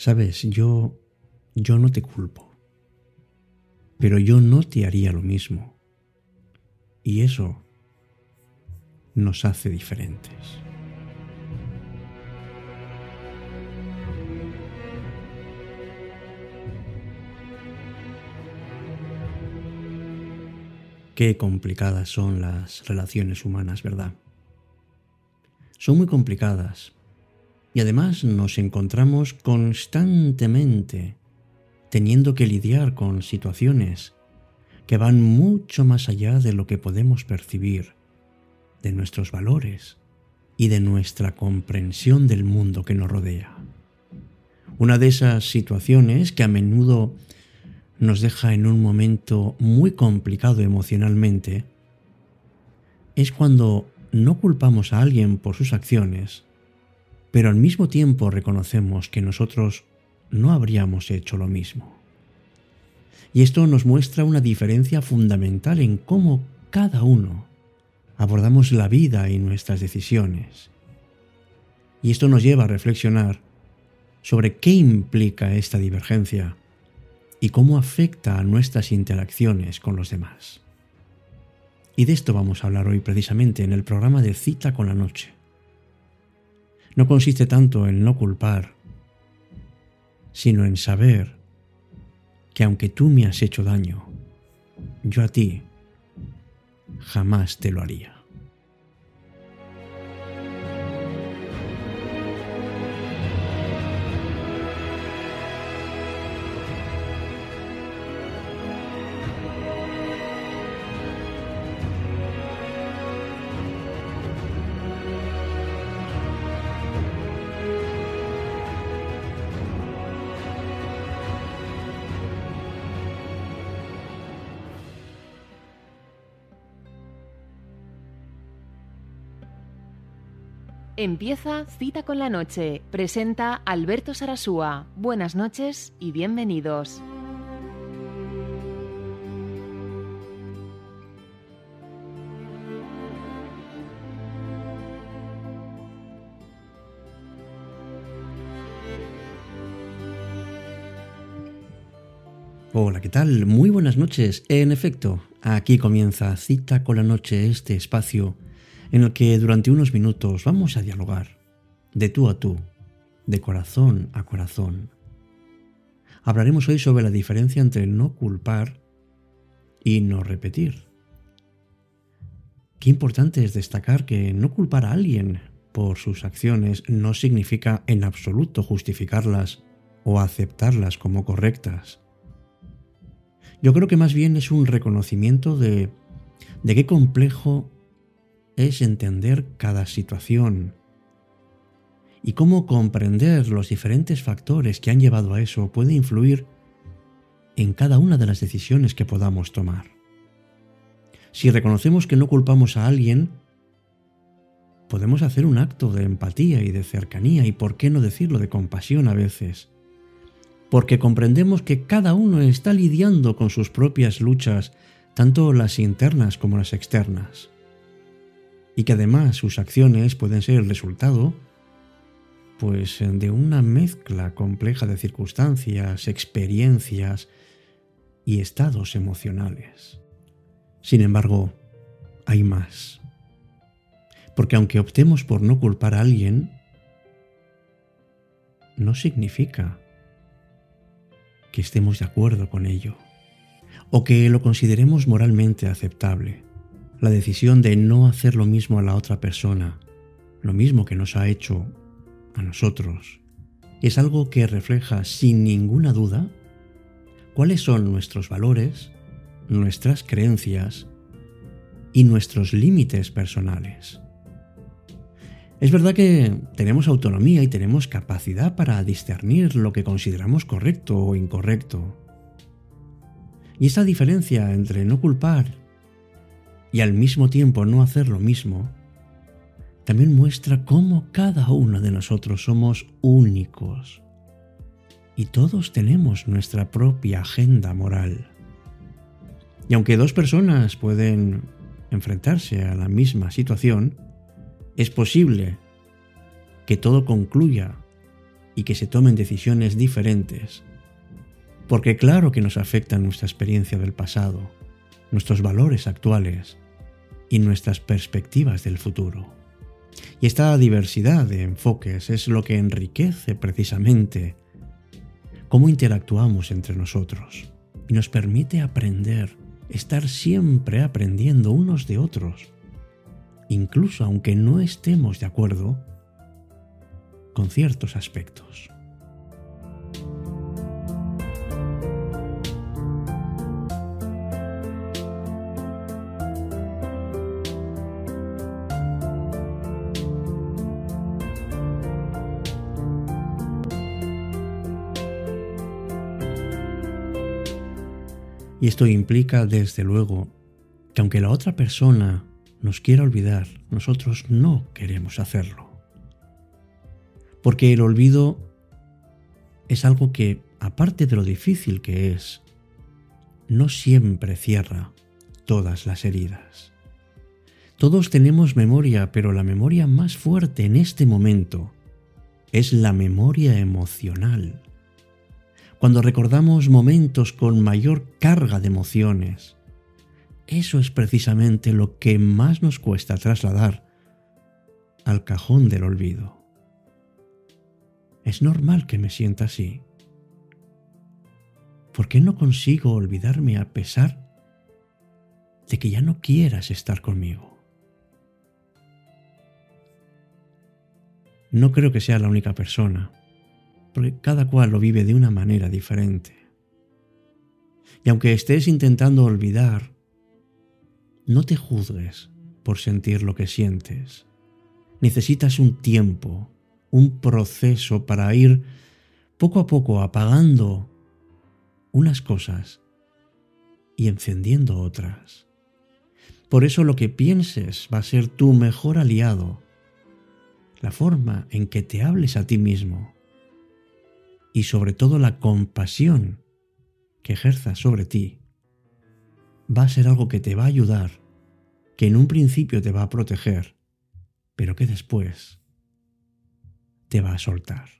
Sabes, yo yo no te culpo, pero yo no te haría lo mismo. Y eso nos hace diferentes. Qué complicadas son las relaciones humanas, ¿verdad? Son muy complicadas. Y además nos encontramos constantemente teniendo que lidiar con situaciones que van mucho más allá de lo que podemos percibir, de nuestros valores y de nuestra comprensión del mundo que nos rodea. Una de esas situaciones que a menudo nos deja en un momento muy complicado emocionalmente es cuando no culpamos a alguien por sus acciones, pero al mismo tiempo reconocemos que nosotros no habríamos hecho lo mismo. Y esto nos muestra una diferencia fundamental en cómo cada uno abordamos la vida y nuestras decisiones. Y esto nos lleva a reflexionar sobre qué implica esta divergencia y cómo afecta a nuestras interacciones con los demás. Y de esto vamos a hablar hoy precisamente en el programa de Cita con la Noche. No consiste tanto en no culpar, sino en saber que aunque tú me has hecho daño, yo a ti jamás te lo haría. Empieza Cita con la Noche. Presenta Alberto Sarasúa. Buenas noches y bienvenidos. Hola, ¿qué tal? Muy buenas noches. En efecto, aquí comienza Cita con la Noche, este espacio en el que durante unos minutos vamos a dialogar, de tú a tú, de corazón a corazón. Hablaremos hoy sobre la diferencia entre no culpar y no repetir. Qué importante es destacar que no culpar a alguien por sus acciones no significa en absoluto justificarlas o aceptarlas como correctas. Yo creo que más bien es un reconocimiento de, de qué complejo es entender cada situación. Y cómo comprender los diferentes factores que han llevado a eso puede influir en cada una de las decisiones que podamos tomar. Si reconocemos que no culpamos a alguien, podemos hacer un acto de empatía y de cercanía y, por qué no decirlo, de compasión a veces, porque comprendemos que cada uno está lidiando con sus propias luchas, tanto las internas como las externas y que además sus acciones pueden ser el resultado pues de una mezcla compleja de circunstancias, experiencias y estados emocionales. Sin embargo, hay más. Porque aunque optemos por no culpar a alguien, no significa que estemos de acuerdo con ello o que lo consideremos moralmente aceptable la decisión de no hacer lo mismo a la otra persona, lo mismo que nos ha hecho a nosotros, es algo que refleja sin ninguna duda cuáles son nuestros valores, nuestras creencias y nuestros límites personales. Es verdad que tenemos autonomía y tenemos capacidad para discernir lo que consideramos correcto o incorrecto. Y esa diferencia entre no culpar y al mismo tiempo no hacer lo mismo, también muestra cómo cada uno de nosotros somos únicos y todos tenemos nuestra propia agenda moral. Y aunque dos personas pueden enfrentarse a la misma situación, es posible que todo concluya y que se tomen decisiones diferentes. Porque claro que nos afecta nuestra experiencia del pasado, nuestros valores actuales y nuestras perspectivas del futuro. Y esta diversidad de enfoques es lo que enriquece precisamente cómo interactuamos entre nosotros y nos permite aprender, estar siempre aprendiendo unos de otros, incluso aunque no estemos de acuerdo con ciertos aspectos. Y esto implica, desde luego, que aunque la otra persona nos quiera olvidar, nosotros no queremos hacerlo. Porque el olvido es algo que, aparte de lo difícil que es, no siempre cierra todas las heridas. Todos tenemos memoria, pero la memoria más fuerte en este momento es la memoria emocional cuando recordamos momentos con mayor carga de emociones. Eso es precisamente lo que más nos cuesta trasladar al cajón del olvido. Es normal que me sienta así. ¿Por qué no consigo olvidarme a pesar de que ya no quieras estar conmigo? No creo que sea la única persona porque cada cual lo vive de una manera diferente. Y aunque estés intentando olvidar, no te juzgues por sentir lo que sientes. Necesitas un tiempo, un proceso para ir poco a poco apagando unas cosas y encendiendo otras. Por eso lo que pienses va a ser tu mejor aliado, la forma en que te hables a ti mismo y sobre todo la compasión que ejerzas sobre ti va a ser algo que te va a ayudar, que en un principio te va a proteger, pero que después te va a soltar.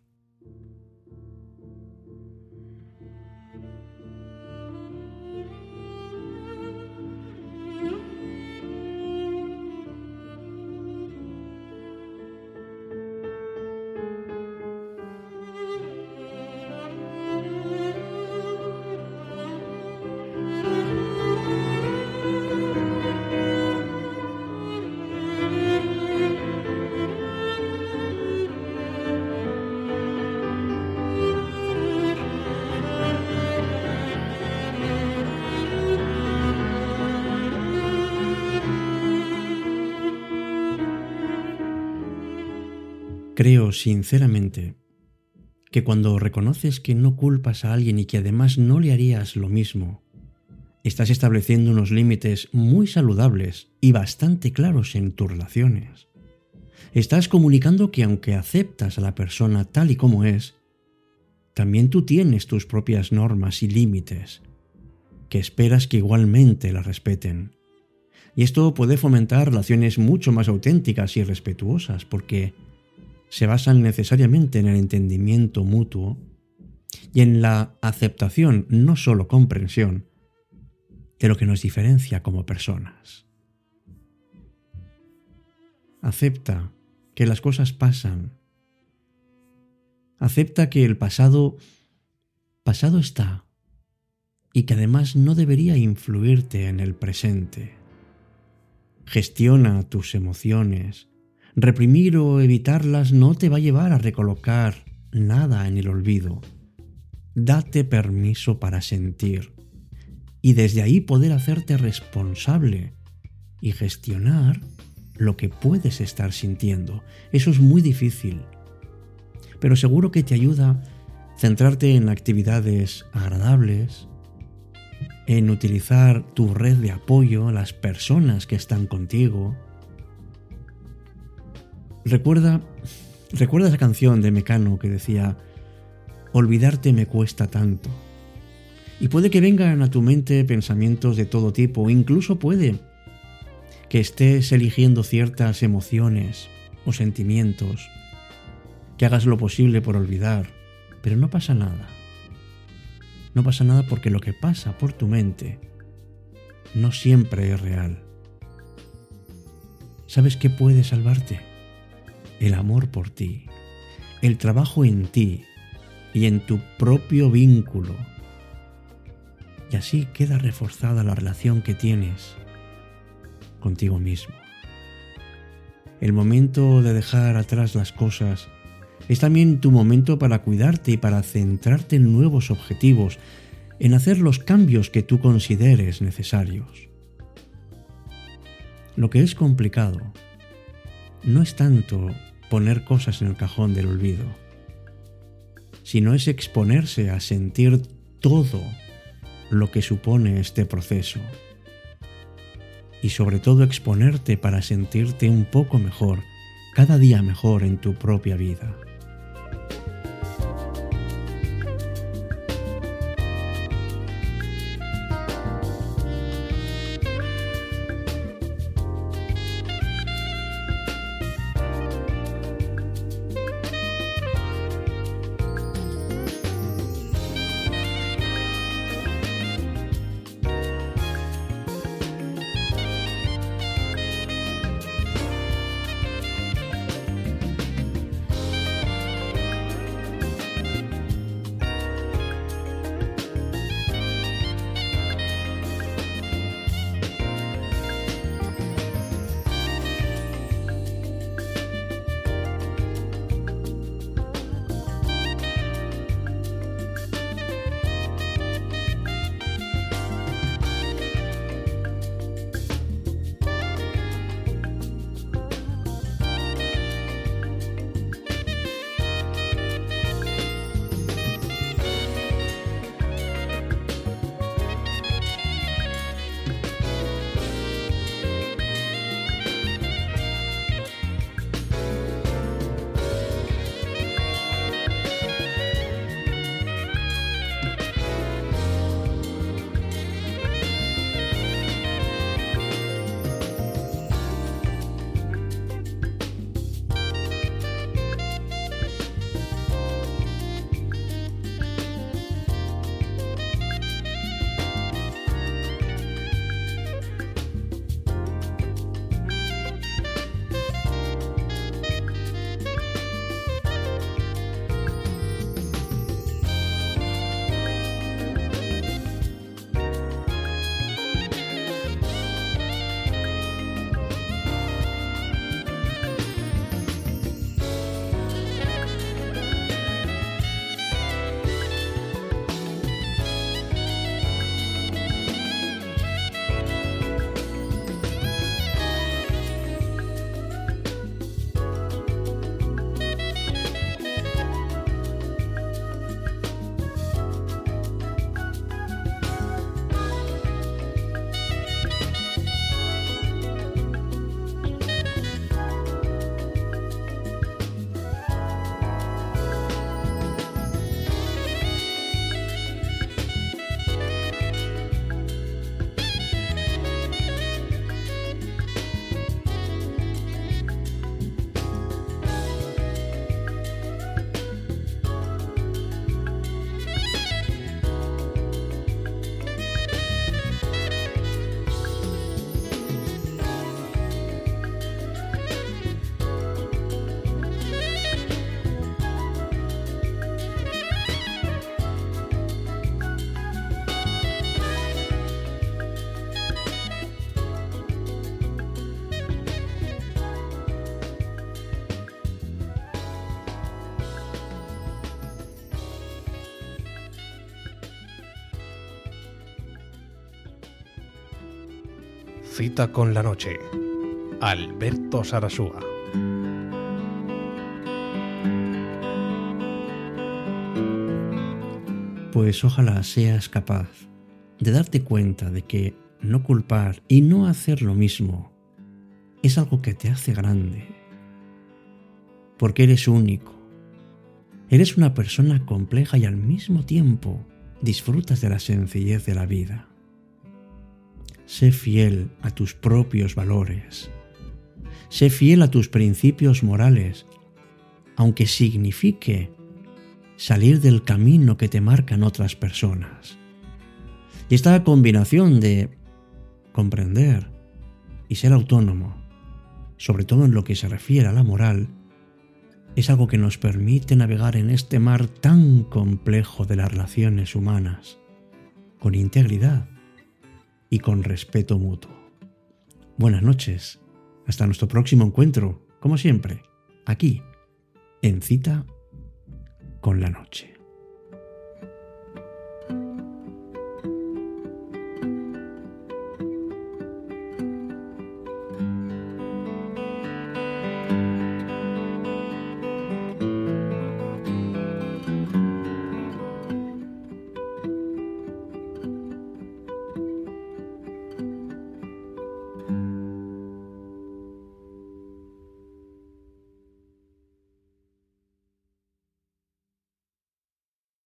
Creo sinceramente que cuando reconoces que no culpas a alguien y que además no le harías lo mismo, estás estableciendo unos límites muy saludables y bastante claros en tus relaciones. Estás comunicando que aunque aceptas a la persona tal y como es, también tú tienes tus propias normas y límites, que esperas que igualmente las respeten. Y esto puede fomentar relaciones mucho más auténticas y respetuosas, porque se basan necesariamente en el entendimiento mutuo y en la aceptación, no solo comprensión, de lo que nos diferencia como personas. Acepta que las cosas pasan. Acepta que el pasado pasado está y que además no debería influirte en el presente. Gestiona tus emociones Reprimir o evitarlas no te va a llevar a recolocar nada en el olvido. Date permiso para sentir y desde ahí poder hacerte responsable y gestionar lo que puedes estar sintiendo. Eso es muy difícil, pero seguro que te ayuda centrarte en actividades agradables, en utilizar tu red de apoyo, las personas que están contigo, Recuerda, recuerda esa canción de Mecano que decía, olvidarte me cuesta tanto. Y puede que vengan a tu mente pensamientos de todo tipo, incluso puede que estés eligiendo ciertas emociones o sentimientos que hagas lo posible por olvidar, pero no pasa nada. No pasa nada porque lo que pasa por tu mente no siempre es real. ¿Sabes qué puede salvarte? El amor por ti, el trabajo en ti y en tu propio vínculo. Y así queda reforzada la relación que tienes contigo mismo. El momento de dejar atrás las cosas es también tu momento para cuidarte y para centrarte en nuevos objetivos, en hacer los cambios que tú consideres necesarios. Lo que es complicado no es tanto poner cosas en el cajón del olvido, sino es exponerse a sentir todo lo que supone este proceso y sobre todo exponerte para sentirte un poco mejor, cada día mejor en tu propia vida. Cita con la noche. Alberto Sarasúa. Pues ojalá seas capaz de darte cuenta de que no culpar y no hacer lo mismo es algo que te hace grande. Porque eres único. Eres una persona compleja y al mismo tiempo disfrutas de la sencillez de la vida. Sé fiel a tus propios valores. Sé fiel a tus principios morales, aunque signifique salir del camino que te marcan otras personas. Y esta combinación de comprender y ser autónomo, sobre todo en lo que se refiere a la moral, es algo que nos permite navegar en este mar tan complejo de las relaciones humanas, con integridad y con respeto mutuo. Buenas noches, hasta nuestro próximo encuentro, como siempre, aquí, en cita con la noche.